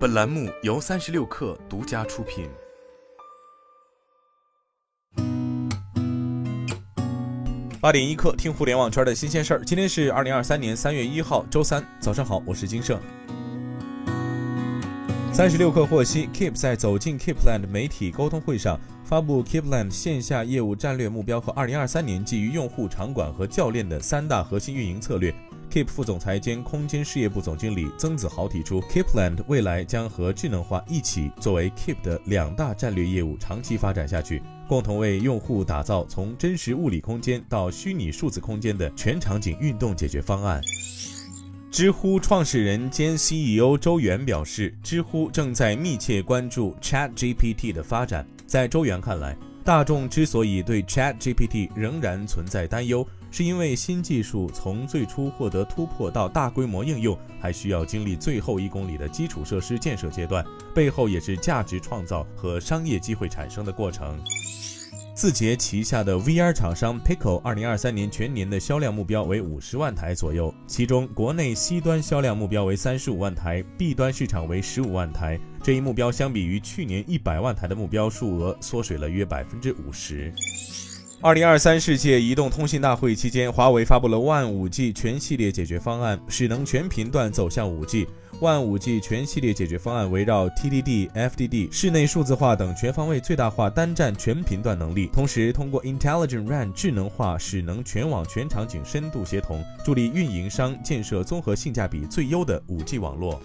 本栏目由三十六氪独家出品。八点一刻，听互联网圈的新鲜事儿。今天是二零二三年三月一号，周三，早上好，我是金盛。三十六氪获悉，Keep 在走进 Keepland 媒体沟通会上发布 Keepland 线下业务战略目标和二零二三年基于用户、场馆和教练的三大核心运营策略。Keep 副总裁兼空间事业部总经理曾子豪提出，Keepland 未来将和智能化一起作为 Keep 的两大战略业务长期发展下去，共同为用户打造从真实物理空间到虚拟数字空间的全场景运动解决方案。知乎创始人兼 CEO 周源表示，知乎正在密切关注 ChatGPT 的发展。在周源看来，大众之所以对 ChatGPT 仍然存在担忧，是因为新技术从最初获得突破到大规模应用，还需要经历最后一公里的基础设施建设阶段，背后也是价值创造和商业机会产生的过程。字节旗下的 VR 厂商 Pico 二零二三年全年的销量目标为五十万台左右，其中国内 C 端销量目标为三十五万台，B 端市场为十五万台。这一目标相比于去年一百万台的目标数额缩水了约百分之五十。二零二三世界移动通信大会期间，华为发布了 One 五 G 全系列解决方案，使能全频段走向五 G。One 五 G 全系列解决方案围绕 TDD、FDD、室内数字化等全方位最大化单站全频段能力，同时通过 Intelligent RAN 智能化使能全网全场景深度协同，助力运营商建设综合性价比最优的五 G 网络。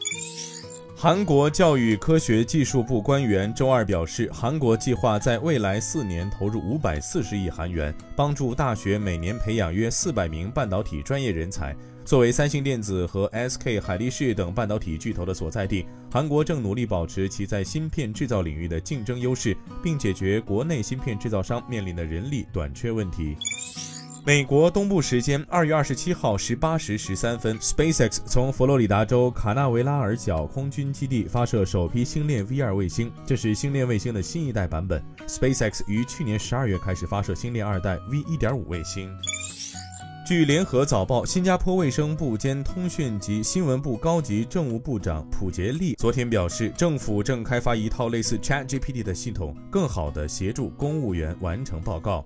韩国教育科学技术部官员周二表示，韩国计划在未来四年投入五百四十亿韩元，帮助大学每年培养约四百名半导体专业人才。作为三星电子和 SK 海力士等半导体巨头的所在地，韩国正努力保持其在芯片制造领域的竞争优势，并解决国内芯片制造商面临的人力短缺问题。美国东部时间二月二十七号十八时十三分，SpaceX 从佛罗里达州卡纳维拉尔角空军基地发射首批星链 V 二卫星，这是星链卫星的新一代版本。SpaceX 于去年十二月开始发射星链二代 V 一点五卫星。据联合早报，新加坡卫生部兼通讯及新闻部高级政务部长普杰利昨天表示，政府正开发一套类似 ChatGPT 的系统，更好地协助公务员完成报告。